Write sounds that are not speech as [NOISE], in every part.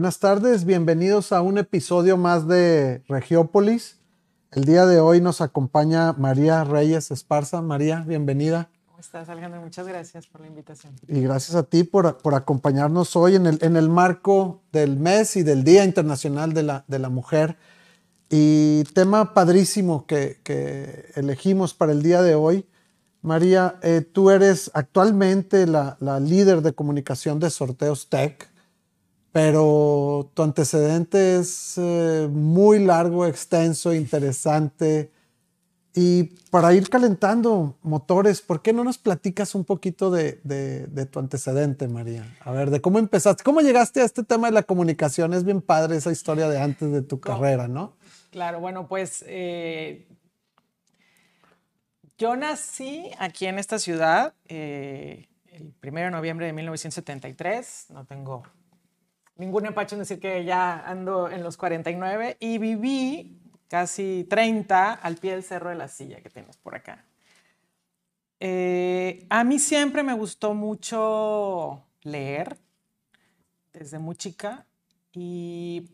Buenas tardes, bienvenidos a un episodio más de Regiópolis. El día de hoy nos acompaña María Reyes Esparza. María, bienvenida. ¿Cómo estás, Alejandro? Muchas gracias por la invitación. Y gracias a ti por, por acompañarnos hoy en el, en el, marco del mes y del Día Internacional de la, de la Mujer. Y tema padrísimo que, que, elegimos para el día de hoy. María, eh, tú eres actualmente la, la líder de comunicación de Sorteos Tech pero tu antecedente es eh, muy largo, extenso, interesante. Y para ir calentando motores, ¿por qué no nos platicas un poquito de, de, de, tu antecedente, María? A ver, de cómo empezaste, cómo llegaste a este tema de la comunicación. Es bien padre esa historia de antes de tu no. carrera, ¿no? Claro, bueno, pues eh, yo nací aquí en esta ciudad eh, el 1 de noviembre de 1973. No tengo ningún empacho en decir que ya ando en los 49 y viví casi 30 al pie del Cerro de la Silla que tenemos por acá. Eh, a mí siempre me gustó mucho leer desde muy chica y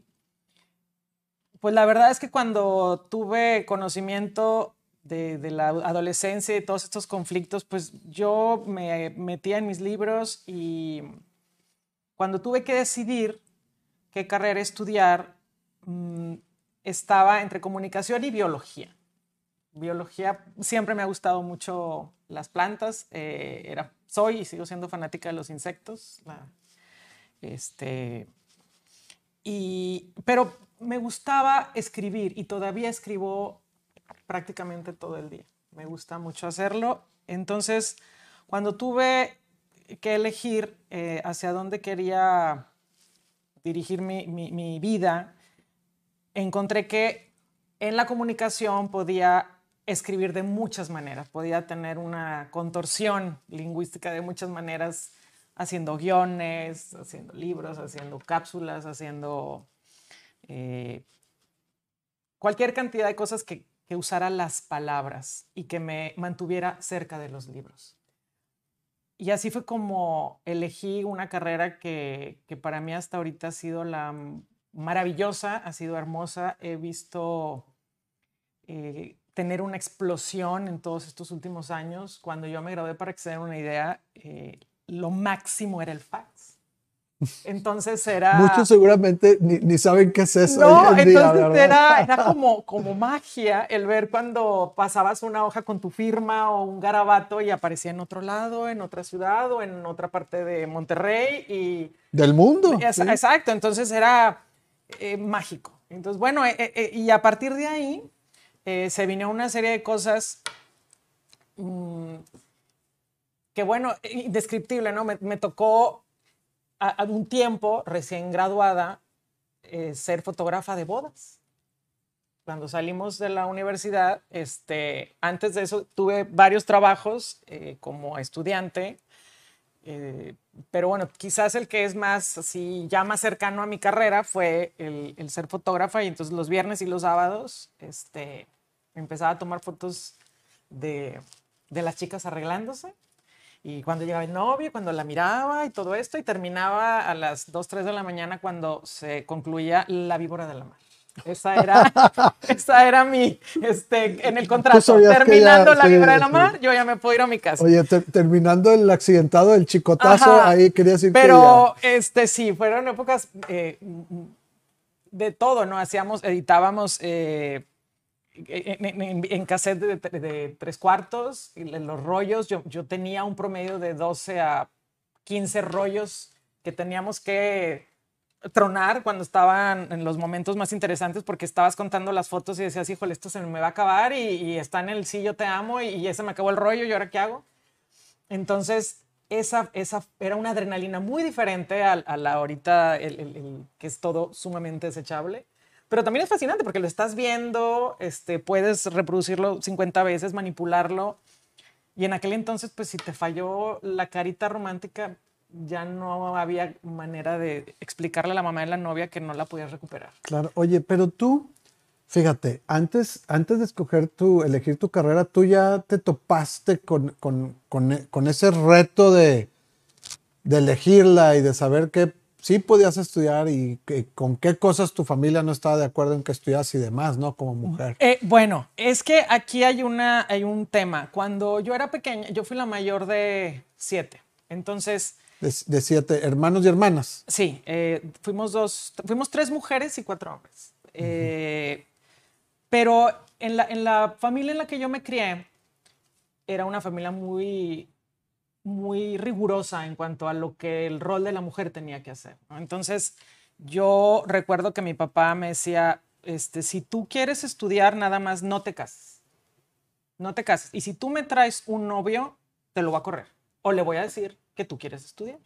pues la verdad es que cuando tuve conocimiento de, de, la adolescencia y todos estos conflictos, pues yo me metía en mis libros y cuando tuve que decidir qué carrera estudiar, mmm, estaba entre comunicación y biología. Biología, siempre me ha gustado mucho las plantas, eh, era, soy y sigo siendo fanática de los insectos. La, este, y, pero me gustaba escribir y todavía escribo prácticamente todo el día. Me gusta mucho hacerlo. Entonces, cuando tuve que elegir eh, hacia dónde quería dirigir mi, vida, encontré que en la comunicación podía escribir de muchas maneras, podía tener una contorsión lingüística de muchas maneras, haciendo guiones, haciendo libros, haciendo cápsulas, haciendo eh, cualquier cantidad de cosas que usara las palabras y que me mantuviera cerca de los libros. Y así fue como elegí una carrera que, que, para mí hasta ahorita ha sido la maravillosa, ha sido hermosa. He visto eh, tener una explosión en todos estos últimos años. Cuando yo me gradué, para que se den una idea, eh, lo máximo era el fax. Entonces era... Muchos seguramente ni, ni saben qué es eso. No, entonces día, era, era [LAUGHS] como, como magia el ver cuando pasabas una hoja con tu firma o un garabato y aparecía en otro lado, en otra ciudad o en otra parte de Monterrey y... Del mundo. Es, sí. Exacto, entonces era eh, mágico. Entonces, bueno, eh, eh, y a partir de ahí eh, se vino una serie de cosas mmm, que, bueno, indescriptible, ¿no? Me, me tocó a, un tiempo, recién graduada, eh, ser fotógrafa de bodas. Cuando salimos de la universidad, este, antes de eso tuve varios trabajos eh, como estudiante, eh, pero bueno, quizás el que es más así, ya más cercano a mi carrera fue el, el ser fotógrafa y entonces los viernes y los sábados este, empezaba a tomar fotos de, de las chicas arreglándose y cuando llegaba el novio, cuando la miraba y todo esto, y terminaba a las 2, 3 de la mañana cuando se concluía La víbora de la mar. Esa era, [LAUGHS] esa era mi, este, en el contrato. Terminando ya, la víbora de la mar, sí. yo ya me puedo ir a mi casa. Oye, ter terminando el accidentado, el chicotazo, Ajá, ahí quería decir Pero, que ya... este, sí, fueron épocas eh, de todo, ¿no? Hacíamos, editábamos... Eh, en, en, en, cassette de, de, de, tres cuartos, en los rollos, yo, yo, tenía un promedio de 12 a 15 rollos que teníamos que tronar cuando estaban en los momentos más interesantes porque estabas contando las fotos y decías, híjole, esto se me va a acabar y, y está en el sí, yo te amo y, y ese me acabó el rollo y ahora qué hago. Entonces, esa, esa era una adrenalina muy diferente a, a la ahorita, el, el, el, que es todo sumamente desechable pero también es fascinante porque lo estás viendo, este, puedes reproducirlo 50 veces, manipularlo. Y en aquel entonces, pues si te falló la carita romántica, ya no había manera de explicarle a la mamá de la novia que no la podías recuperar. Claro, oye, pero tú, fíjate, antes, antes de escoger tu, elegir tu carrera, tú ya te topaste con, con, con, con ese reto de, de elegirla y de saber qué sí podías estudiar y con qué cosas tu familia no estaba de acuerdo en que estudias y demás, ¿no? Como mujer. Eh, bueno, es que aquí hay, una, hay un tema. Cuando yo era pequeña, yo fui la mayor de siete. Entonces... De, siete hermanos y hermanas. Sí, eh, fuimos dos, fuimos tres mujeres y cuatro hombres. Eh, pero en la, en la familia en la que yo me crié, era una familia muy muy rigurosa en cuanto a lo que el rol de la mujer tenía que hacer. Entonces, yo recuerdo que mi papá me decía, este, si tú quieres estudiar, nada más no te cases. No te cases. Y si tú me traes un novio, te lo va a correr. O le voy a decir que tú quieres estudiar.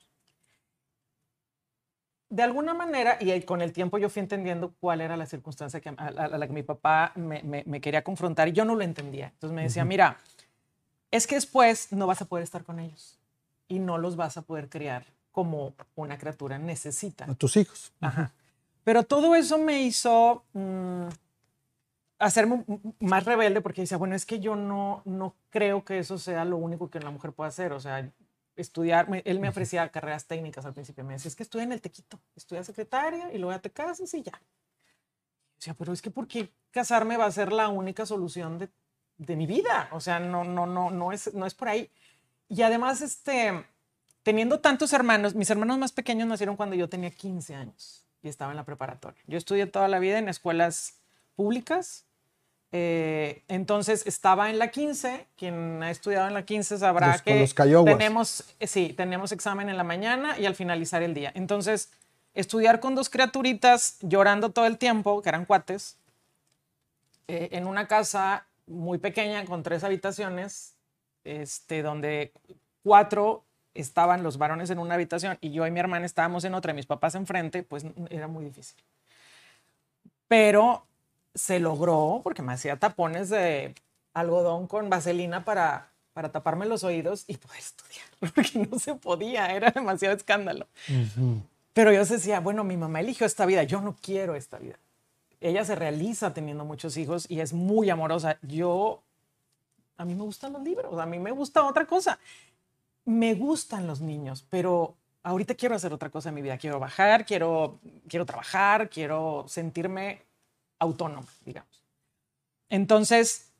De alguna manera, y con el tiempo yo fui entendiendo cuál era la circunstancia a, la que mi papá me, quería confrontar y yo no lo entendía. Entonces me decía, mira, es que después no vas a poder estar con ellos y no los vas a poder criar como una criatura necesita. A tus hijos. Ajá. Pero todo eso me hizo mm, hacerme más rebelde porque decía, bueno, es que yo no, no creo que eso sea lo único que una mujer puede hacer. O sea, estudiar, él me ofrecía carreras técnicas al principio. Me decía, es que estudia en el tequito, estudia secretaria y luego ya te casas y ya. O sea, pero es que ¿por qué casarme va a ser la única solución de de mi vida. O sea, no, no, no, no es, no es por ahí. Y además, este, teniendo tantos hermanos, mis hermanos más pequeños nacieron cuando yo tenía 15 años y estaba en la preparatoria. Yo estudié toda la vida en escuelas públicas. Eh, entonces estaba en la 15, quien ha estudiado en la 15 sabrá que tenemos, eh, sí, tenemos examen en la mañana y al finalizar el día. Entonces, estudiar con dos criaturitas llorando todo el tiempo, que eran cuates, eh, en una casa muy pequeña con tres habitaciones, este, donde cuatro estaban los varones en una habitación y yo y mi hermana estábamos en otra y mis papás enfrente, pues era muy difícil. Pero se logró porque me hacía tapones de algodón con vaselina para, para taparme los oídos y poder estudiar, [LAUGHS] porque no se podía, era demasiado escándalo. Pero yo decía, bueno, mi mamá eligió esta vida, yo no quiero esta vida ella se realiza teniendo muchos hijos y es muy amorosa. Yo, a mí me gustan los libros, a mí me gusta otra cosa. Me gustan los niños, pero ahorita quiero hacer otra cosa en mi vida. Quiero bajar, quiero, quiero trabajar, quiero sentirme autónoma, digamos. Entonces,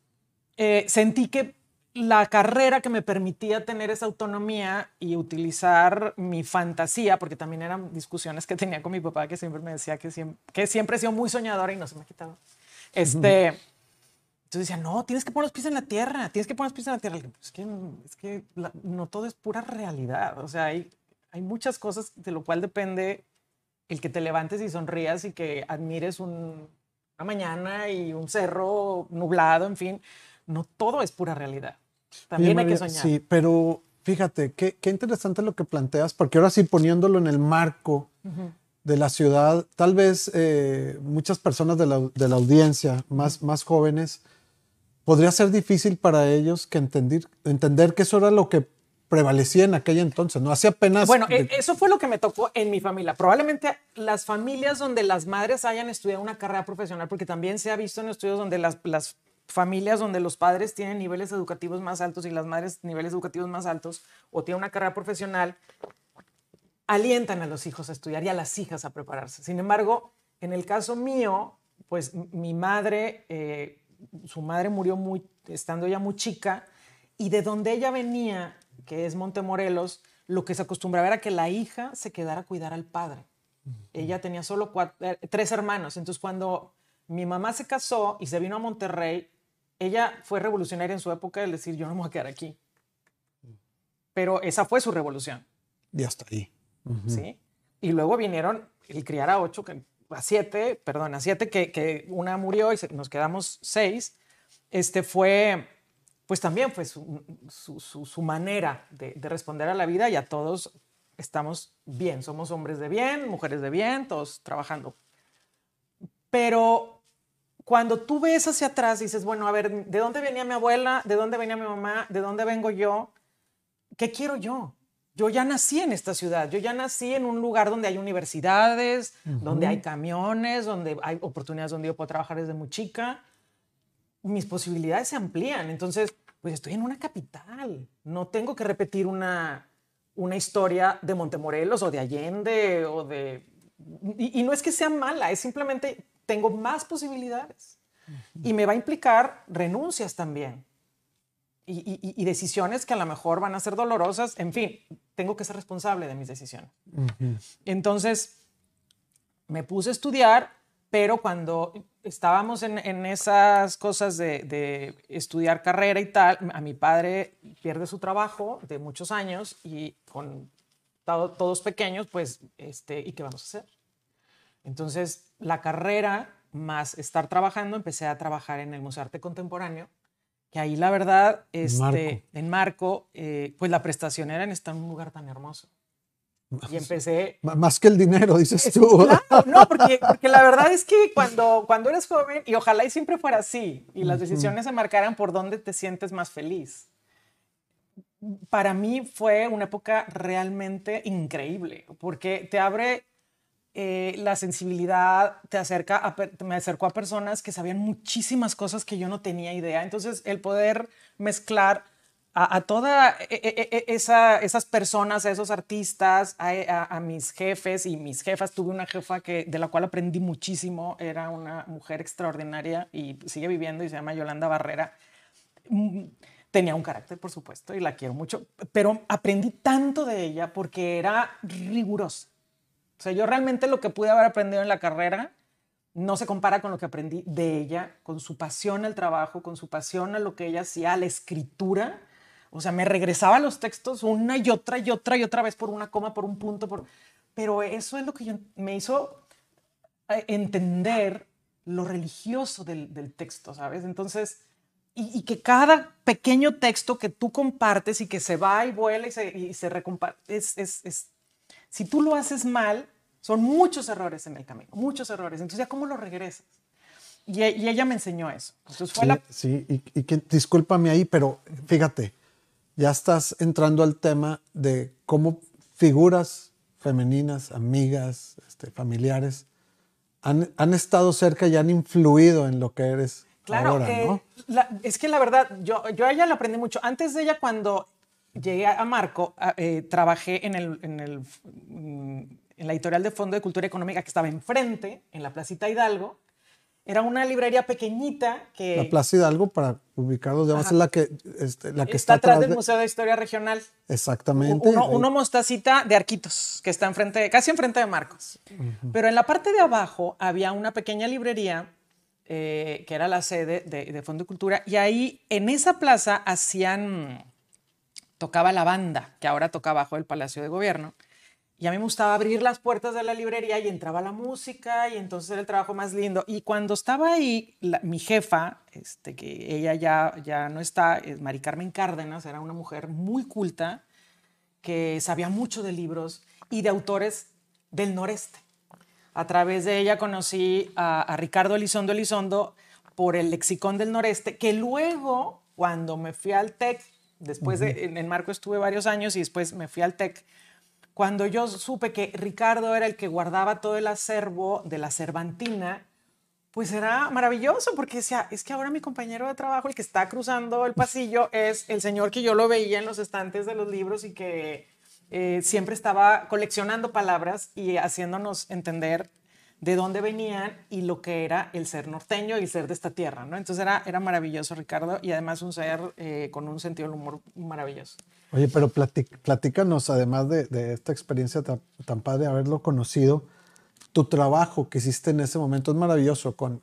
eh, sentí que la carrera que me permitía tener esa autonomía y utilizar mi fantasía, porque también eran discusiones que tenía con mi papá, que siempre me decía que siempre, que siempre he sido muy soñadora y no se me ha quitado. Este, Entonces decía, no, tienes que poner los pies en la tierra, tienes que poner los pies en la tierra. Es que, es que no todo es pura realidad. O sea, hay, hay muchas cosas de lo cual depende el que te levantes y sonrías y que admires un, una mañana y un cerro nublado, en fin no todo es pura realidad. También hay que soñar. Sí, pero fíjate, qué, interesante lo que planteas, porque ahora sí poniéndolo en el marco de la ciudad, tal vez eh, muchas personas de la, audiencia, más, más jóvenes, podría ser difícil para ellos que entender, entender que eso era lo que prevalecía en aquella entonces, ¿no? Hace apenas... Bueno, e, eso fue lo que me tocó en mi familia. Probablemente las familias donde las madres hayan estudiado una carrera profesional, porque también se ha visto en estudios donde las, las familias donde los padres tienen niveles educativos más altos y las madres niveles educativos más altos o tienen una carrera profesional, alientan a los hijos a estudiar y a las hijas a prepararse. Sin embargo, en el caso mío, pues mi madre, eh, su madre murió muy, estando ya muy chica y de donde ella venía, que es Montemorelos, lo que se acostumbraba era que la hija se quedara a cuidar al padre. Ella tenía solo eh, tres hermanos, entonces cuando mi mamá se casó y se vino a Monterrey, ella fue revolucionaria en su época el decir, yo no me voy a quedar aquí. Pero esa fue su revolución. Y hasta ahí. ¿Sí? Y luego vinieron el criar a ocho, a siete, perdón, a siete, que, una murió y nos quedamos seis. Este fue, pues también fue su, manera de, de, responder a la vida y a todos estamos bien. Somos hombres de bien, mujeres de bien, todos trabajando. Pero cuando tú ves hacia atrás, dices, bueno, a ver, ¿de dónde venía mi abuela? ¿De dónde venía mi mamá? ¿De dónde vengo yo? ¿Qué quiero yo? Yo ya nací en esta ciudad, yo ya nací en un lugar donde hay universidades, donde hay camiones, donde hay oportunidades donde yo puedo trabajar desde muy chica. Mis posibilidades se amplían. Entonces, pues estoy en una capital. No tengo que repetir una, una historia de Montemorelos o de Allende o de... Y, no es que sea mala, es simplemente tengo más posibilidades. Y me va a implicar renuncias también. Y, decisiones que a lo mejor van a ser dolorosas. En fin, tengo que ser responsable de mis decisiones. Entonces, me puse a estudiar, pero cuando estábamos en, esas cosas de, estudiar carrera y tal, a mi padre pierde su trabajo de muchos años y con todos pequeños, pues, este, ¿y qué vamos a hacer? Entonces, la carrera más estar trabajando, empecé a trabajar en el Museo de Arte Contemporáneo, que ahí la verdad, este, en Marco, eh, pues la prestación era en estar en un lugar tan hermoso. Y empecé... Más que el dinero, dices tú. no, porque, [LAUGHS] porque, la verdad es que cuando, cuando eres joven, y ojalá y siempre fuera así, y las decisiones se marcaran por dónde te sientes más feliz. Para mí fue una época realmente increíble, porque te abre eh, la sensibilidad, te acerca me acercó a personas que sabían muchísimas cosas que yo no tenía idea. Entonces, el poder mezclar a, todas e, e, e, esa, esas personas, a esos artistas, a, mis jefes y mis jefas. Tuve una jefa que, de la cual aprendí muchísimo, era una mujer extraordinaria y sigue viviendo y se llama Yolanda Barrera. Mm, tenía un carácter, por supuesto, y la quiero mucho, pero aprendí tanto de ella porque era rigurosa. O sea, yo realmente lo que pude haber aprendido en la carrera no se compara con lo que aprendí de ella, con su pasión al trabajo, con su pasión a lo que ella hacía, a la escritura o sea, me regresaba los textos una y otra y otra y otra vez por una coma, por un punto, por... pero eso es lo que me hizo eh, entender lo religioso del, texto, ¿sabes? Entonces, y, que cada pequeño texto que tú compartes y que se va y vuela y se, y se recomparte, es, si tú lo haces mal, son muchos errores en el camino, muchos errores. Entonces, ¿ya cómo lo regresas? Y, ella me enseñó eso. Entonces fue sí, la... sí, y, y que, discúlpame ahí, pero fíjate, ya estás entrando al tema de cómo figuras femeninas, amigas, este, familiares, han, han, estado cerca y han influido en lo que eres claro, ahora, ¿no? es que la verdad, yo, yo a ella la aprendí mucho. Antes de ella, cuando llegué a Marco, eh, trabajé en, el, en, el, mm, en la editorial de Fondo de Cultura Económica que estaba enfrente, en la Placita Hidalgo, era una librería pequeñita que... La Plaza Hidalgo, para ubicarlos, digamos, es la que, este, la que está, atrás del Museo de Historia Regional. Exactamente. Uno, mostacita de Arquitos, que está enfrente, casi enfrente de Marcos. Pero en la parte de abajo había una pequeña librería eh, que era la sede de, de, Fondo de Cultura, y ahí en esa plaza hacían, tocaba la banda, que ahora toca abajo del Palacio de Gobierno, y a mí me gustaba abrir las puertas de la librería y entraba la música y entonces era el trabajo más lindo. Y cuando estaba ahí, mi jefa, este, que ella ya, ya no está, es Mari Carmen Cárdenas, era una mujer muy culta, que sabía mucho de libros y de autores del noreste. A través de ella conocí a, Ricardo Elizondo Elizondo por el Lexicón del Noreste, que luego, cuando me fui al TEC, después de, en, en Marco estuve varios años y después me fui al TEC, cuando yo supe que Ricardo era el que guardaba todo el acervo de la Cervantina, pues era maravilloso porque decía, es que ahora mi compañero de trabajo, el que está cruzando el pasillo, [LAUGHS] es el señor que yo lo veía en los estantes de los libros y que eh, siempre estaba coleccionando palabras y haciéndonos entender de dónde venían y lo que era el ser norteño y el ser de esta tierra, ¿no? Entonces era, era maravilloso Ricardo y además un ser eh, con un sentido del humor maravilloso. Oye, pero platícanos, además de, esta experiencia tan, padre de haberlo conocido, tu trabajo que hiciste en ese momento es maravilloso con,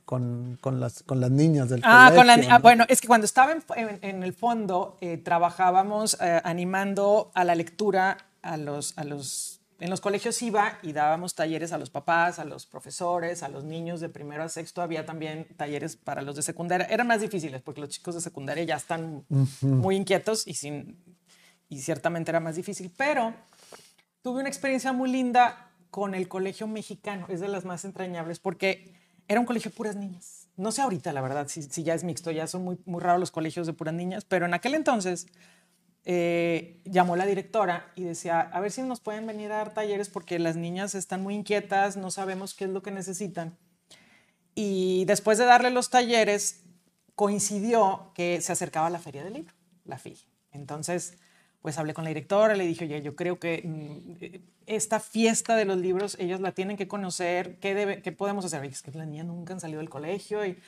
las, con las niñas del ah, colegio. ah, bueno, es que cuando estaba en, el fondo, eh, trabajábamos eh, animando a la lectura a los, a los... En los colegios iba y dábamos talleres a los papás, a los profesores, a los niños de primero a sexto. Había también talleres para los de secundaria. Eran más difíciles porque los chicos de secundaria ya están muy inquietos y sin y ciertamente era más difícil, pero tuve una experiencia muy linda con el colegio mexicano, es de las más entrañables, porque era un colegio de puras niñas. No sé ahorita, la verdad, si, si ya es mixto, ya son muy, muy raros los colegios de puras niñas, pero en aquel entonces eh, llamó la directora y decía, a ver si nos pueden venir a dar talleres porque las niñas están muy inquietas, no sabemos qué es lo que necesitan. Y después de darle los talleres, coincidió que se acercaba la feria del libro, la FIL. Entonces, pues hablé con la directora, le dije, oye, yo creo que mm, esta fiesta de los libros, ellos la tienen que conocer, ¿qué, debe, qué podemos hacer? es que las niñas nunca han salido del colegio, y,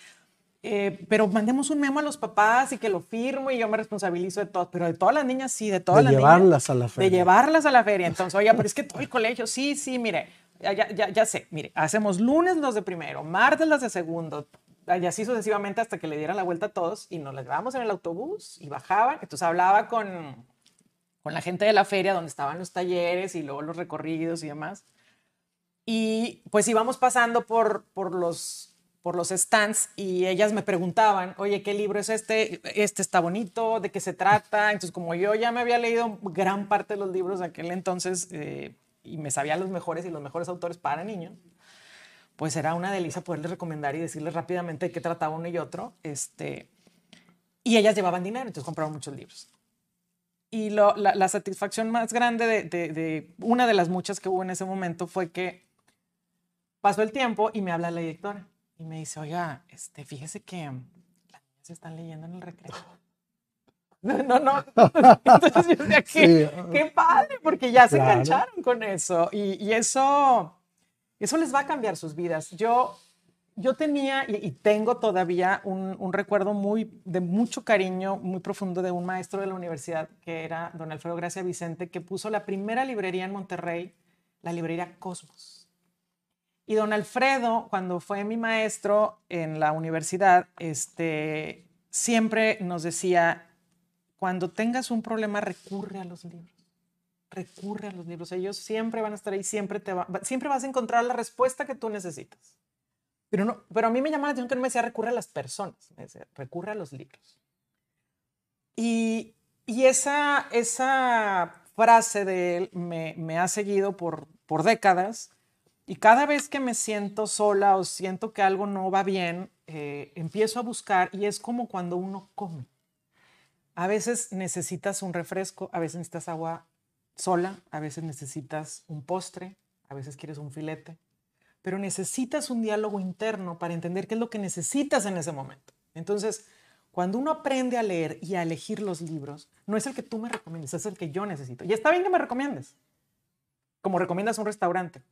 eh, pero mandemos un memo a los papás y que lo firmo y yo me responsabilizo de todo, pero de todas las niñas, sí, de todas de las llevarlas a la feria. De llevarlas a la feria. Entonces, oye, pero es que todo el colegio, sí, sí, mire, ya, ya, ya sé, mire, hacemos lunes los de primero, martes los de segundo, y así sucesivamente hasta que le dieran la vuelta a todos y nos las llevábamos en el autobús y bajaban. Entonces hablaba con, con la gente de la feria donde estaban los talleres y luego los recorridos y demás. Y pues íbamos pasando por, por, los, por los stands y ellas me preguntaban, oye, ¿qué libro es este? Este está bonito, ¿de qué se trata? Entonces, como yo ya me había leído gran parte de los libros de aquel entonces eh, y me sabía los mejores y los mejores autores para niños, pues era una delicia poderles recomendar y decirles rápidamente de qué trataba uno y otro. Este, y ellas llevaban dinero, entonces compraban muchos libros. Y la, satisfacción más grande de, una de las muchas que hubo en ese momento fue que pasó el tiempo y me habla la directora y me dice, oiga, este, fíjese que las niñas se están leyendo en el recreo. [LAUGHS] No, no, no. [LAUGHS] Entonces yo decía, qué, qué padre, porque ya se engancharon con eso. Y, y, eso, eso les va a cambiar sus vidas. Yo yo tenía y, tengo todavía un, recuerdo muy de mucho cariño, muy profundo de un maestro de la universidad que era don Alfredo Gracia Vicente, que puso la primera librería en Monterrey, la librería Cosmos. Y don Alfredo, cuando fue mi maestro en la universidad, este, siempre nos decía, cuando tengas un problema, recurre a los libros. Recurre a los libros. Ellos siempre van a estar ahí, siempre, te siempre vas a encontrar la respuesta que tú necesitas. Pero, no, pero a mí me llama la atención que no me decía recurre a las personas, me decía recurre a los libros. Y, y esa, esa frase de él me, me ha seguido por, por décadas. Y cada vez que me siento sola o siento que algo no va bien, eh, empiezo a buscar y es como cuando uno come. A veces necesitas un refresco, a veces necesitas agua sola, a veces necesitas un postre, a veces quieres un filete, pero necesitas un diálogo interno para entender qué es lo que necesitas en ese momento. Entonces, cuando uno aprende a leer y a elegir los libros, no es el que tú me recomiendes, es el que yo necesito. Y está bien que me recomiendes, como recomiendas un restaurante.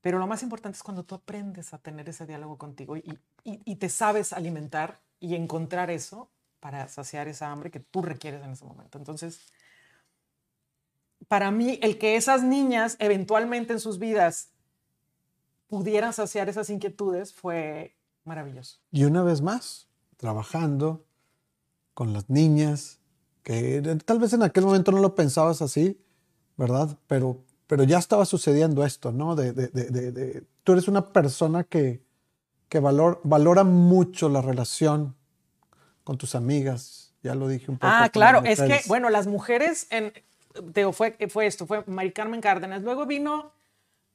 Pero lo más importante es cuando tú aprendes a tener ese diálogo contigo y, te sabes alimentar y encontrar eso para saciar esa hambre que tú requieres en ese momento. Entonces, para mí, el que esas niñas eventualmente en sus vidas pudieran saciar esas inquietudes fue maravilloso. Y una vez más, trabajando con las niñas, que tal vez en aquel momento no lo pensabas así, ¿verdad? Pero, pero ya estaba sucediendo esto, ¿no? De, de, de, tú eres una persona que, que valor, valora mucho la relación con tus amigas, ya lo dije un poco. Ah, claro, es que, bueno, las mujeres, en, fue, fue esto, fue Mari Carmen Cárdenas, luego vino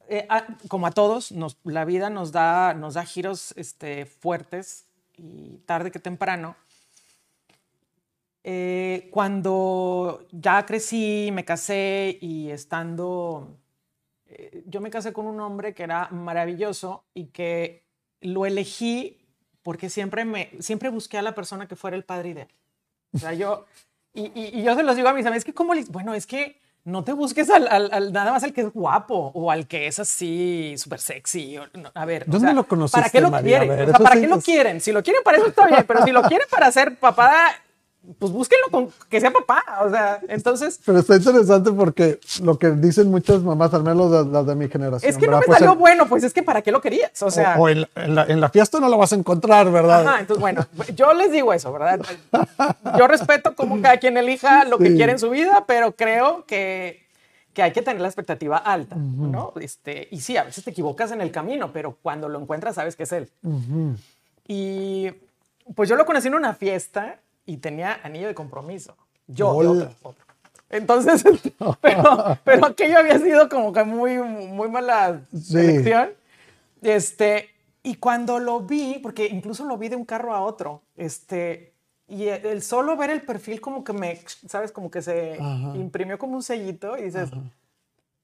eh, ah, como a todos, la vida nos da, nos da giros este, fuertes y tarde que temprano. Eh, cuando ya crecí, me casé y estando, eh, yo me casé con un hombre que era maravilloso y que lo elegí porque siempre, me, siempre busqué a la persona que fuera el padre ideal. O sea, yo, y, y, yo se los digo a mis amigos, es que como, bueno, es que no te busques al, al, nada más al que es guapo o al que es así súper sexy. a ver, ¿dónde lo conociste, ¿Para qué lo quieren? ¿Para qué lo quieren? Si lo quieren para eso está bien, pero si lo quieren para ser papá pues búsquenlo con que sea papá, o sea, entonces... Pero está interesante porque lo que dicen muchas mamás, al menos las, de mi generación. Es que no me pues salió bueno, pues es que ¿para qué lo querías? O sea... O, en, la, fiesta no lo vas a encontrar, ¿verdad? Ajá, entonces bueno, yo les digo eso, ¿verdad? Yo respeto como [LAUGHS] cada quien elija lo que quiere en su vida, pero creo que que hay que tener la expectativa alta, ¿no? Este, y sí, a veces te equivocas en el camino, pero cuando lo encuentras sabes que es él. Y pues yo lo conocí en una fiesta y tenía anillo de compromiso. Yo, Entonces, [LAUGHS] pero, pero, aquello había sido como que muy, muy mala selección. Este, y cuando lo vi, porque incluso lo vi de un carro a otro, este, y el solo ver el perfil como que me, ¿sabes? Como que se imprimió como un sellito y dices,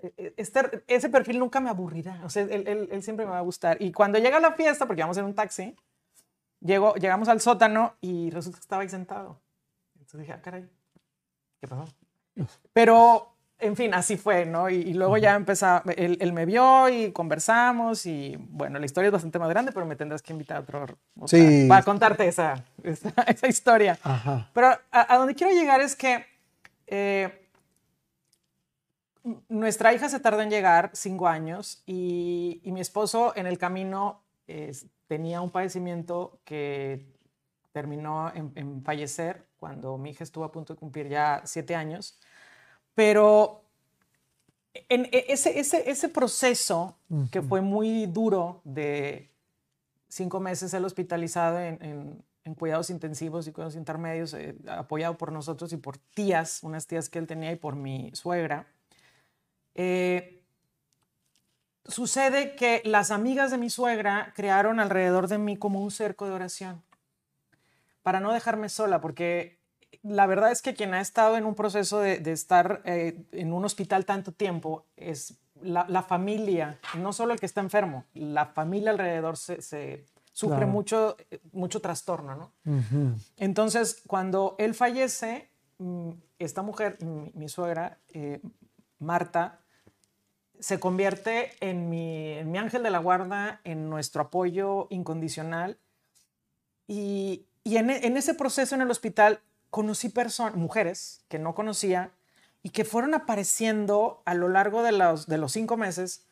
e, e, este, ese perfil nunca me aburrirá, o sea, él, él, él, siempre me va a gustar. Y cuando llega a la fiesta, porque vamos en un taxi, Llego, llegamos al sótano y resulta que estaba ahí sentado. Entonces dije, ah, caray, ¿qué pasó? Pero en fin, así fue, ¿no? Y, luego ya empezó, él, me vio y conversamos y bueno, la historia es bastante más grande, pero me tendrás que invitar a otro, sí. para contarte esa, esa, historia. Pero a, donde quiero llegar es que eh, nuestra hija se tardó en llegar cinco años y, mi esposo en el camino tenía un padecimiento que terminó en, en fallecer cuando mi hija estuvo a punto de cumplir ya siete años. Pero en e, ese, ese, ese proceso que fue muy duro de cinco meses el hospitalizado en, en, cuidados intensivos y cuidados intermedios, eh, apoyado por nosotros y por tías, unas tías que él tenía y por mi suegra, eh, sucede que las amigas de mi suegra crearon alrededor de mí como un cerco de oración para no dejarme sola, porque la verdad es que quien ha estado en un proceso de, estar eh, en un hospital tanto tiempo es la, familia, no solo el que está enfermo, la familia alrededor se, sufre mucho, mucho trastorno, ¿no? Entonces, cuando él fallece, mm, esta mujer, mi, suegra, eh, Marta, se convierte en mi, en mi, ángel de la guarda, en nuestro apoyo incondicional. Y, y en, en, ese proceso en el hospital conocí personas, mujeres que no conocía y que fueron apareciendo a lo largo de los, de los cinco meses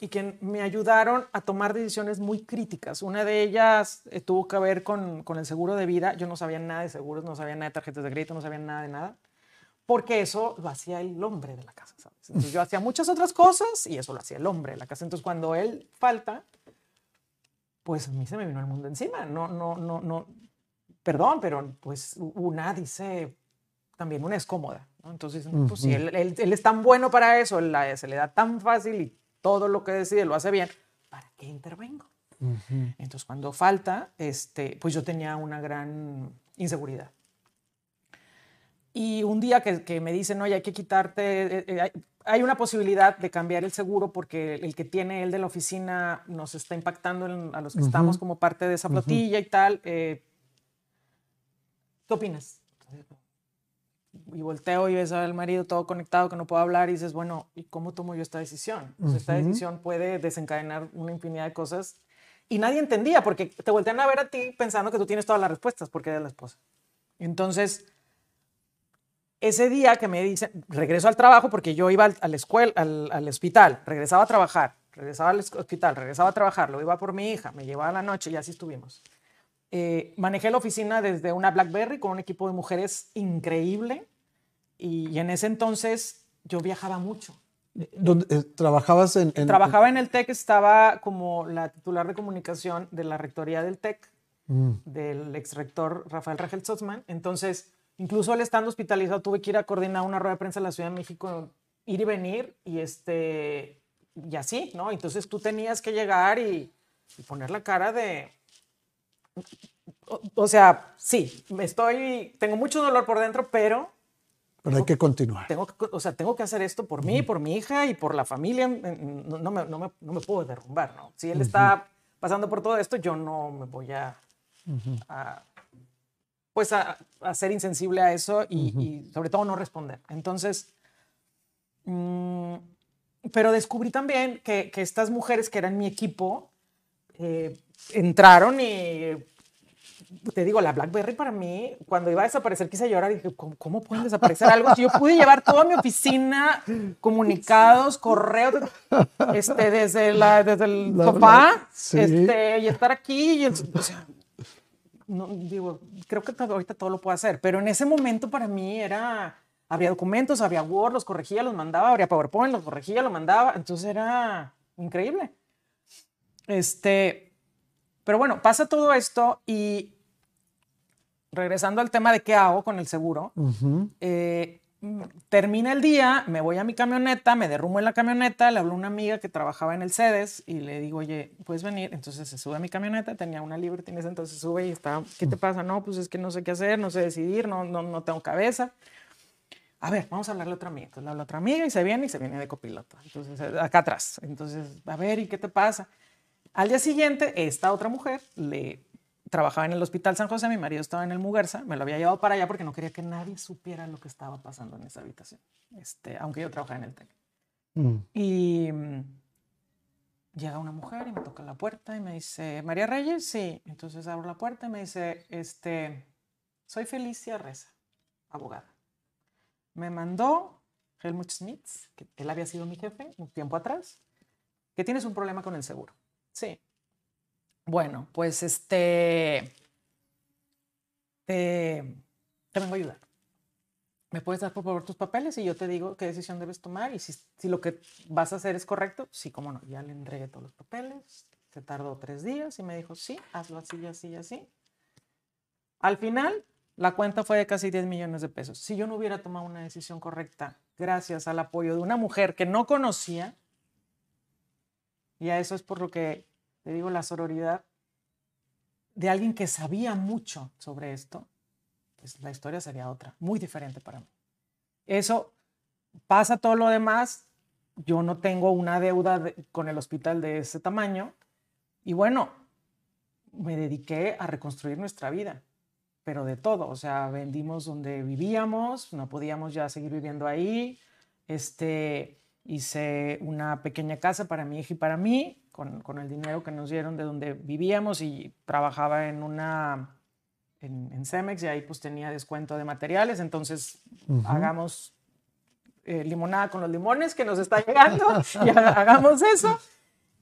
y que me ayudaron a tomar decisiones muy críticas. Una de ellas eh, tuvo que ver con, con, el seguro de vida. Yo no sabía nada de seguros, no sabía nada de tarjetas de crédito, no sabía nada de nada, porque eso lo hacía el hombre de la casa, ¿sabes? Entonces yo hacía muchas otras cosas y eso lo hacía el hombre de la casa. Entonces cuando él falta, pues a mí se me vino el mundo encima. No, no, no, no, perdón, pero pues una dice, también una es cómoda, ¿no? Entonces, pues si él, él, es tan bueno para eso, se le da tan fácil y todo lo que decide lo hace bien, ¿para qué intervengo? Entonces, cuando falta, este, pues yo tenía una gran inseguridad. Y un día que, que me dicen, oye, hay que quitarte, eh, eh, hay, una posibilidad de cambiar el seguro porque el que tiene él de la oficina nos está impactando a los que estamos como parte de esa flotilla y tal. Eh, ¿qué opinas? Y volteo y ves al marido todo conectado que no puedo hablar y dices, bueno, ¿y cómo tomo yo esta decisión? esta decisión puede desencadenar una infinidad de cosas. Y nadie entendía porque te voltean a ver a ti pensando que tú tienes todas las respuestas porque eres la esposa. Entonces, ese día que me dicen, regreso al trabajo porque yo iba al, a la escuela, al, al, hospital, regresaba a trabajar, regresaba al hospital, regresaba a trabajar, lo iba por mi hija, me llevaba a la noche y así estuvimos. Eh, manejé la oficina desde una BlackBerry con un equipo de mujeres increíble y, en ese entonces yo viajaba mucho. ¿Dónde, eh, ¿Trabajabas en, Trabajaba en el TEC, estaba como la titular de comunicación de la rectoría del TEC, mm. del ex rector Rafael Rangel Sotzman. Entonces, incluso al estando hospitalizado, tuve que ir a coordinar una rueda de prensa en la Ciudad de México, ir y venir, y, este, y así, ¿no? Entonces tú tenías que llegar y poner la cara de, o, sea, sí, estoy, tengo mucho dolor por dentro, pero... Pero hay que continuar. Tengo o sea, tengo que hacer esto por mí, por mi hija y por la familia. No, no, me, no, me, no me, puedo derrumbar, ¿no? Si él está pasando por todo esto, yo no me voy a, pues a, a, ser insensible a eso y, sobre todo no responder. Entonces, mm, pero descubrí también que, que, estas mujeres que eran mi equipo, eh, entraron y te digo, la BlackBerry para mí, cuando iba a desaparecer, quise llorar y dije, ¿cómo, pueden desaparecer algo? Si yo pude llevar toda mi oficina, comunicados, correos, este, desde, la, desde el sofá, este, y estar aquí, y o sea, no, digo, creo que ahorita todo lo puedo hacer, pero en ese momento para mí era, había documentos, había Word, los corregía, los mandaba, había PowerPoint, los corregía, los mandaba, entonces era increíble. Este, pero bueno, pasa todo esto y regresando al tema de qué hago con el seguro, eh, termina el día, me voy a mi camioneta, me derrumbo en la camioneta, le hablo a una amiga que trabajaba en el CEDES y le digo, oye, ¿puedes venir? Entonces se sube a mi camioneta, tenía una Liberty en ese entonces sube y está, ¿qué te pasa? No, pues es que no sé qué hacer, no sé decidir, no, no, no tengo cabeza. A ver, vamos a hablarle a otra amiga. Entonces le hablo a otra amiga y se viene y se viene de copiloto. Entonces, acá atrás. Entonces, a ver, ¿y qué te pasa? Al día siguiente, esta otra mujer le trabajaba en el Hospital San José, mi marido estaba en el Muguerza, me lo había llevado para allá porque no quería que nadie supiera lo que estaba pasando en esa habitación, este, aunque yo trabajaba en el TEC. Mm. Y mm, llega una mujer y me toca la puerta y me dice, María Reyes, sí. Entonces abro la puerta y me dice, este, soy Felicia Reza, abogada. Me mandó Helmut Schmitz, que él había sido mi jefe un tiempo atrás, que tienes un problema con el seguro. Sí. Bueno, pues este, te, te vengo a ayudar. ¿Me puedes dar por favor tus papeles y yo te digo qué decisión debes tomar? Y si, lo que vas a hacer es correcto, sí, cómo no. Ya le entregué todos los papeles, se tardó tres días y me dijo, sí, hazlo así, así, así. Al final, la cuenta fue de casi 10 millones de pesos. Si yo no hubiera tomado una decisión correcta, gracias al apoyo de una mujer que no conocía, y a eso es por lo que te digo la sororidad, de alguien que sabía mucho sobre esto, pues la historia sería otra, muy diferente para mí. Eso pasa todo lo demás. Yo no tengo una deuda con el hospital de ese tamaño. Y bueno, me dediqué a reconstruir nuestra vida pero de todo, o sea, vendimos donde vivíamos, no podíamos ya seguir viviendo ahí, este, hice una pequeña casa para mi hija y para mí, con, con el dinero que nos dieron de donde vivíamos y trabajaba en una, en, en Cemex y ahí pues tenía descuento de materiales, entonces hagamos eh, limonada con los limones que nos está llegando y [LAUGHS] hagamos eso.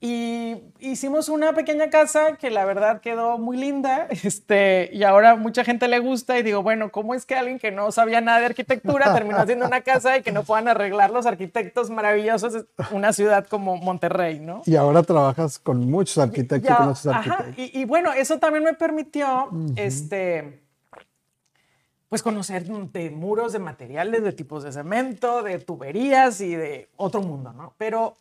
Y hicimos una pequeña casa que la verdad quedó muy linda, [LAUGHS] este, y ahora mucha gente le gusta y digo, bueno, ¿cómo es que alguien que no sabía nada de arquitectura terminó haciendo una casa y que no puedan arreglar los arquitectos maravillosos una ciudad como Monterrey, ¿no? Y ahora trabajas con muchos arquitectos, Ajá, y, bueno, eso también me permitió, este, pues conocer de muros, de materiales, de tipos de cemento, de tuberías y de otro mundo, ¿no? Pero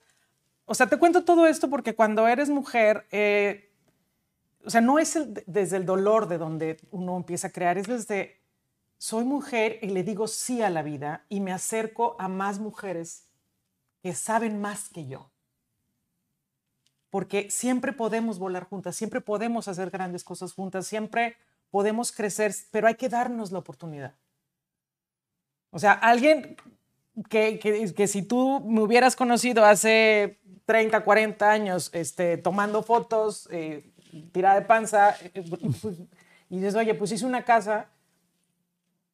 o sea, te cuento todo esto porque cuando eres mujer, eh, o sea, no es desde el dolor de donde uno empieza a crear, es desde, soy mujer y le digo sí a la vida y me acerco a más mujeres que saben más que yo. Porque siempre podemos volar juntas, siempre podemos hacer grandes cosas juntas, siempre podemos crecer, pero hay que darnos la oportunidad. O sea, alguien que, que, que si tú me hubieras conocido hace 30, 40 años este, tomando fotos, eh, tirada de panza, eh, pues, y dices, oye, pues hice una casa,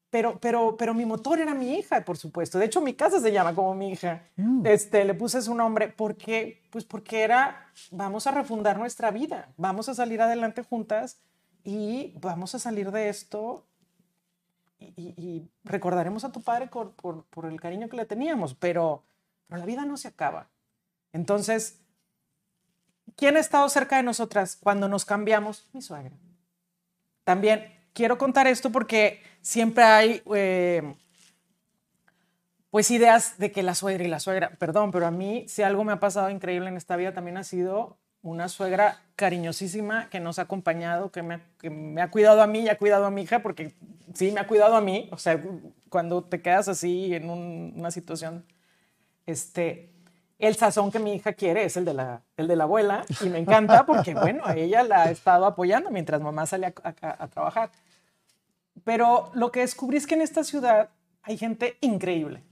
pero, pero, pero mi motor era mi hija, por supuesto. De hecho, mi casa se llama como mi hija. Mm. Este, le puse su nombre porque, pues porque era, vamos a refundar nuestra vida, vamos a salir adelante juntas y vamos a salir de esto y, recordaremos a tu padre por, el cariño que le teníamos, pero, pero la vida no se acaba. Entonces, ¿quién ha estado cerca de nosotras cuando nos cambiamos? Mi suegra. También quiero contar esto porque siempre hay, eh, pues, ideas de que la suegra y la suegra, perdón, pero a mí, si algo me ha pasado increíble en esta vida, también ha sido una suegra cariñosísima que nos ha acompañado, que me, ha cuidado a mí y ha cuidado a mi hija, porque sí, me ha cuidado a mí. O sea, cuando te quedas así en una situación, este, el sazón que mi hija quiere es el de la, el de la abuela y me encanta porque, [LAUGHS] bueno, ella la ha estado apoyando mientras mamá sale a, trabajar. Pero lo que descubrí es que en esta ciudad hay gente increíble.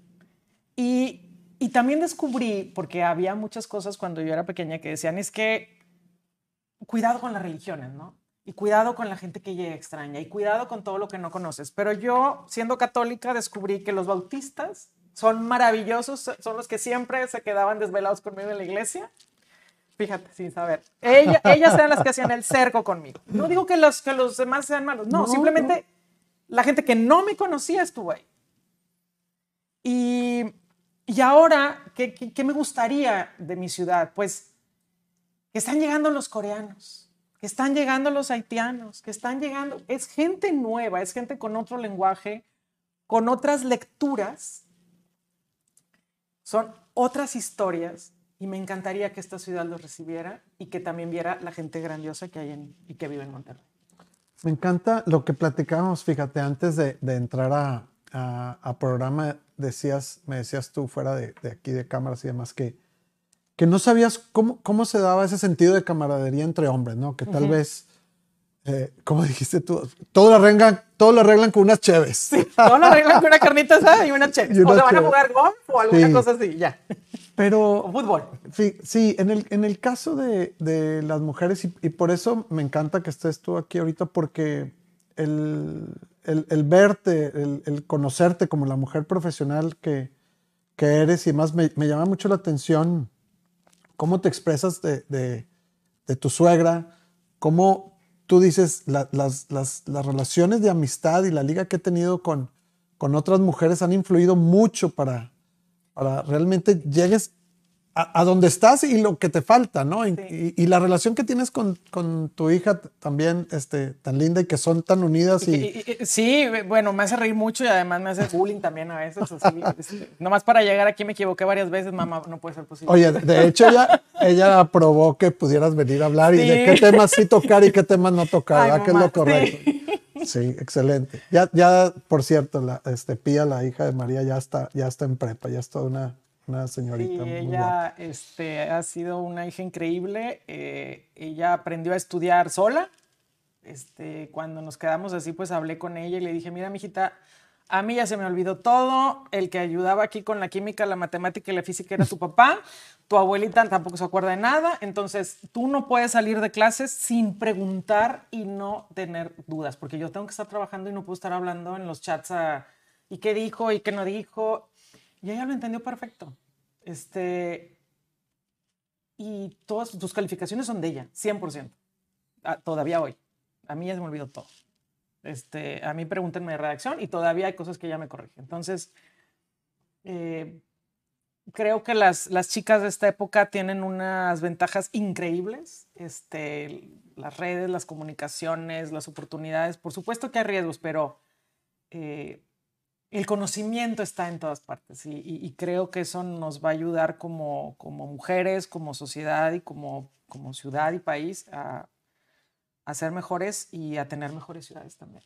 Y, y también descubrí, porque había muchas cosas cuando yo era pequeña que decían, es que cuidado con las religiones, ¿no? Y cuidado con la gente que llega extraña, y cuidado con todo lo que no conoces. Pero yo, siendo católica, descubrí que los bautistas son maravillosos, son los que siempre se quedaban desvelados conmigo en la iglesia. Fíjate, sin saber. ellas eran las que hacían el cerco conmigo. No digo que los, que los demás sean malos, no, simplemente la gente que no me conocía estuvo ahí. Y, y ahora, ¿qué, ¿qué, me gustaría de mi ciudad? Pues que están llegando los coreanos, que están llegando los haitianos, que están llegando, es gente nueva, es gente con otro lenguaje, con otras lecturas son otras historias y me encantaría que esta ciudad los recibiera y que también viera la gente grandiosa que hay en, y que vive en Monterrey. Me encanta lo que platicábamos, fíjate, antes de, entrar a, programa, decías, me decías tú fuera de, aquí de cámaras y demás, que, que no sabías cómo, cómo se daba ese sentido de camaradería entre hombres, ¿no? Que tal vez Eh, ¿Cómo [LAUGHS] dijiste tú? Todo lo arreglan, todo lo arreglan con unas cheves. Sí, todo lo arreglan con una carnita asada y una cheves. o se van a jugar golf o alguna cosa así, ya. Pero. [LAUGHS] O fútbol. Sí, en, el, en el caso de, de las mujeres, y, y, por eso me encanta que estés tú aquí ahorita, porque el, el, el verte, el, el, conocerte como la mujer profesional que, que eres, y más me, me, llama mucho la atención cómo te expresas de, de, tu suegra, cómo tú dices, las, las, las, relaciones de amistad y la liga que he tenido con, con otras mujeres han influido mucho para, para realmente llegues a, donde estás y lo que te falta, ¿no? Y, y, la relación que tienes con, con, tu hija también este, tan linda y que son tan unidas. Y... Sí, bueno, me hace reír mucho y además me hace bullying también a veces. Así, [LAUGHS] este, nomás para llegar aquí me equivoqué varias veces, mamá, no puede ser posible. Oye, de hecho ella, ella aprobó que pudieras venir a hablar y de qué temas sí tocar y qué temas no tocar, Ay, que es lo correcto. Sí. excelente. Ya, ya, por cierto, la, este, Pía, la hija de María, ya está, ya está en prepa, ya es toda una una señorita. Sí, ella este, ha sido una hija increíble. Eh, ella aprendió a estudiar sola. Este, cuando nos quedamos así, pues hablé con ella y le dije, mira, mijita, a mí ya se me olvidó todo. El que ayudaba aquí con la química, la matemática y la física era tu [LAUGHS] papá. Tu abuelita tampoco se acuerda de nada. Entonces, tú no puedes salir de clases sin preguntar y no tener dudas, porque yo tengo que estar trabajando y no puedo estar hablando en los chats a, y qué dijo y qué no dijo. Y ella lo entendió perfecto. Este, y todas tus calificaciones son de ella, 100%. Ah, todavía hoy. A mí ya se me olvidó todo. Este, a mí pregúntenme de redacción y todavía hay cosas que ella me corrige. Entonces, eh, creo que las, las chicas de esta época tienen unas ventajas increíbles. Este, las redes, las comunicaciones, las oportunidades. Por supuesto que hay riesgos, pero eh, el conocimiento está en todas partes y, creo que eso nos va a ayudar como, como mujeres, como sociedad y como, como ciudad y país a, a, ser mejores y a tener mejores ciudades también.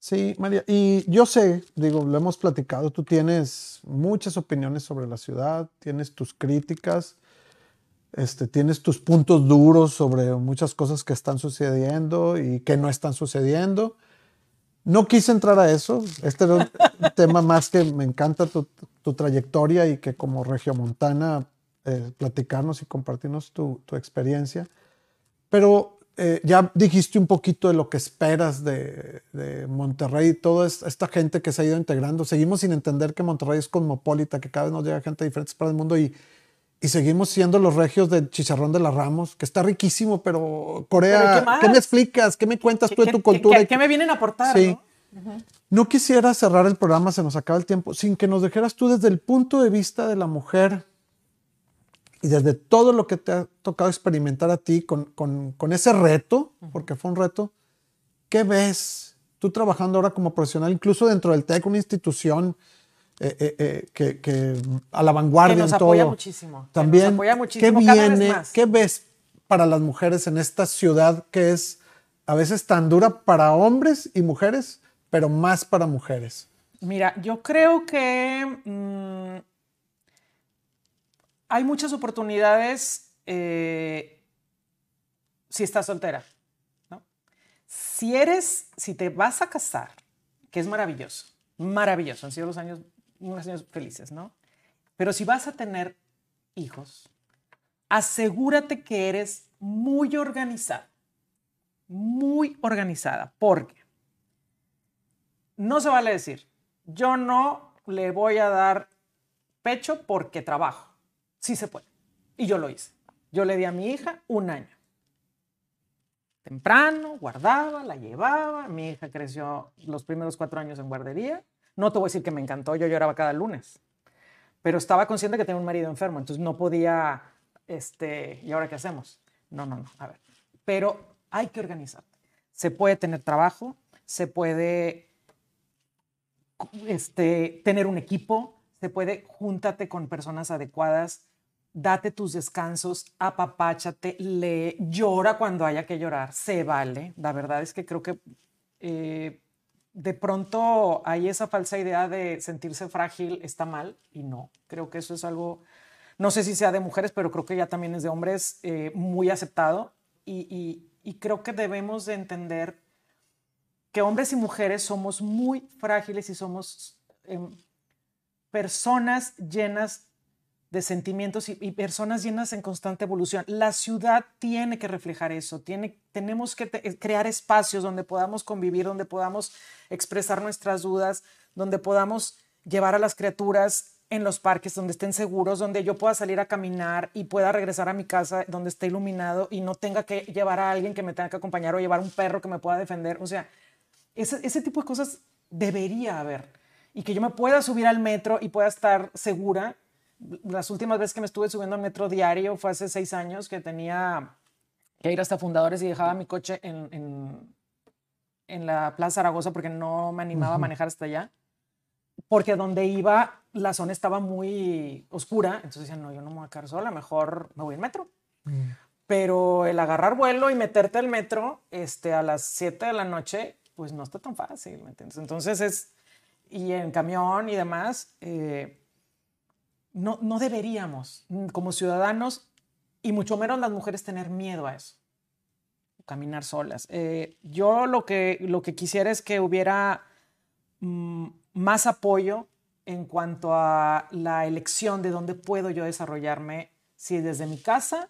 Sí, María, y yo sé, digo, lo hemos platicado, tú tienes muchas opiniones sobre la ciudad, tienes tus críticas, este, tienes tus puntos duros sobre muchas cosas que están sucediendo y que no están sucediendo. No quise entrar a eso. Este es un [LAUGHS] tema más que me encanta tu, trayectoria y que como regiomontana eh, platicarnos y compartirnos tu, experiencia. Pero eh, ya dijiste un poquito de lo que esperas de, de Monterrey y toda esta gente que se ha ido integrando. Seguimos sin entender que Monterrey es cosmopolita, que cada vez nos llega gente de diferentes partes del mundo y, y seguimos siendo los regios del chicharrón de la Ramos, que está riquísimo, pero Corea, qué, me explicas? ¿Qué me cuentas tú de tu cultura? ¿Qué, me vienen a aportar? Sí. ¿no? quisiera cerrar el programa, se nos acaba el tiempo, sin que nos dijeras tú desde el punto de vista de la mujer y desde todo lo que te ha tocado experimentar a ti con, con, ese reto, porque fue un reto, ¿qué ves tú trabajando ahora como profesional, incluso dentro del TEC, una institución? Eh, eh, eh, que, que, a la vanguardia que nos en apoya todo. Muchísimo, También, nos apoya muchísimo. ¿qué viene? ¿Qué ves para las mujeres en esta ciudad que es a veces tan dura para hombres y mujeres, pero más para mujeres? Mira, yo creo que mmm, hay muchas oportunidades si estás soltera. ¿no? Si eres, si te vas a casar, que es maravilloso, maravilloso, han sido los años unos años felices, ¿no? Pero si vas a tener hijos, asegúrate que eres muy organizada, muy organizada, porque no se vale decir, yo no le voy a dar pecho porque trabajo. Sí se puede. Y yo lo hice. Yo le di a mi hija un año. Temprano, guardaba, la llevaba. Mi hija creció los primeros cuatro años en guardería no te voy a decir que me encantó, yo lloraba cada lunes, pero estaba consciente que tenía un marido enfermo, entonces no podía, este, ¿y ahora qué hacemos? No, no, no, a ver, pero hay que organizarte. Se puede tener trabajo, se puede este, tener un equipo, se puede, júntate con personas adecuadas, date tus descansos, apapáchate, lee, llora cuando haya que llorar, se vale. La verdad es que creo que eh, de pronto hay esa falsa idea de sentirse frágil está mal y no. Creo que eso es algo, no sé si sea de mujeres, pero creo que ya también es de hombres eh, muy aceptado y, creo que debemos de entender que hombres y mujeres somos muy frágiles y somos em, personas llenas de sentimientos y, personas llenas en constante evolución. La ciudad tiene que reflejar eso, tiene, tenemos que crear espacios donde podamos convivir, donde podamos expresar nuestras dudas, donde podamos llevar a las criaturas en los parques donde estén seguros, donde yo pueda salir a caminar y pueda regresar a mi casa donde esté iluminado y no tenga que llevar a alguien que me tenga que acompañar o llevar un perro que me pueda defender. O sea, ese, ese tipo de cosas debería haber. Y que yo me pueda subir al metro y pueda estar segura. Las últimas veces que me estuve subiendo al metro diario fue hace seis años que tenía que ir hasta fundadores y dejaba mi coche en, en, en la Plaza Zaragoza porque no me animaba a manejar hasta allá porque donde iba la zona estaba muy oscura, entonces decían, no, yo no me voy a quedar sola, mejor me voy en metro. Mm. Pero el agarrar vuelo y meterte al metro este, a las 7 de la noche, pues no está tan fácil, ¿me entiendes? Entonces es, y en camión y demás, eh, no, no deberíamos como ciudadanos, y mucho menos las mujeres, tener miedo a eso, caminar solas. Eh, yo lo que, lo que quisiera es que hubiera... Mm, más apoyo en cuanto a la elección de dónde puedo yo desarrollarme, si desde mi casa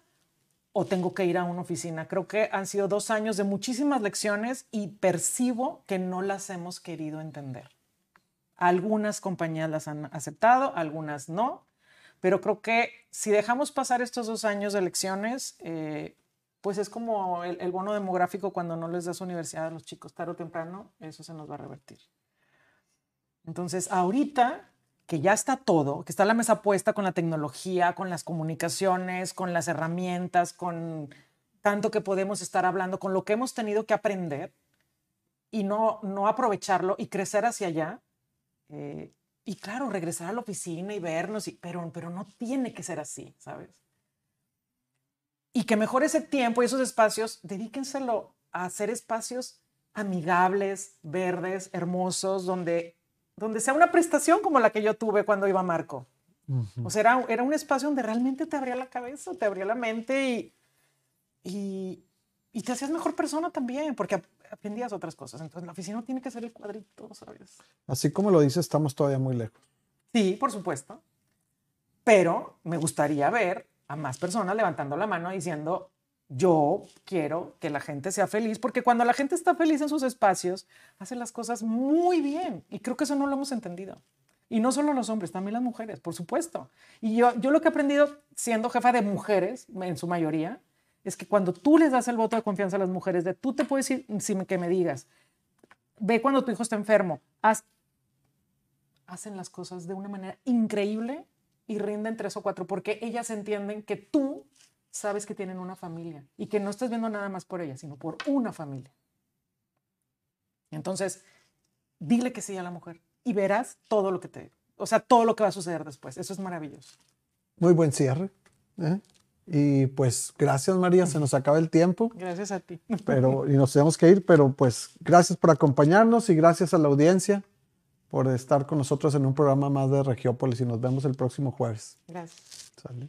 o tengo que ir a una oficina. Creo que han sido dos años de muchísimas lecciones y percibo que no las hemos querido entender. Algunas compañías las han aceptado, algunas no, pero creo que si dejamos pasar estos dos años de lecciones, eh, pues es como el, el, bono demográfico cuando no les das universidad a los chicos tarde o temprano, eso se nos va a revertir. Entonces, ahorita que ya está todo, que está la mesa puesta con la tecnología, con las comunicaciones, con las herramientas, con tanto que podemos estar hablando, con lo que hemos tenido que aprender y no, no aprovecharlo y crecer hacia allá. Eh, y claro, regresar a la oficina y vernos, y, pero, pero no tiene que ser así, ¿sabes? Y que mejor ese tiempo y esos espacios, dedíquenselo a hacer espacios amigables, verdes, hermosos, donde donde sea una prestación como la que yo tuve cuando iba a Marco. O sea, era, era, un espacio donde realmente te abría la cabeza, te abría la mente y, y, y te hacías mejor persona también, porque aprendías otras cosas. Entonces, la oficina tiene que ser el cuadrito, ¿sabes? Así como lo dices, estamos todavía muy lejos. Sí, por supuesto. Pero me gustaría ver a más personas levantando la mano diciendo, yo quiero que la gente sea feliz, porque cuando la gente está feliz en sus espacios, hace las cosas muy bien. Y creo que eso no lo hemos entendido. Y no solo los hombres, también las mujeres, por supuesto. Y yo, yo lo que he aprendido siendo jefa de mujeres, en su mayoría, es que cuando tú les das el voto de confianza a las mujeres, de tú te puedes ir, sin que me digas, ve cuando tu hijo está enfermo, hacen las cosas de una manera increíble y rinden tres o cuatro, porque ellas entienden que tú sabes que tienen una familia y que no estás viendo nada más por ella, sino por una familia. Entonces, dile que sí a la mujer y verás todo lo que te, o sea, todo lo que va a suceder después. Eso es maravilloso. Muy buen cierre. ¿eh? Y pues gracias María, se nos acaba el tiempo. Gracias a ti. Pero, y nos tenemos que ir, pero pues gracias por acompañarnos y gracias a la audiencia por estar con nosotros en un programa más de Regiópolis y nos vemos el próximo jueves. Gracias. ¿Sale?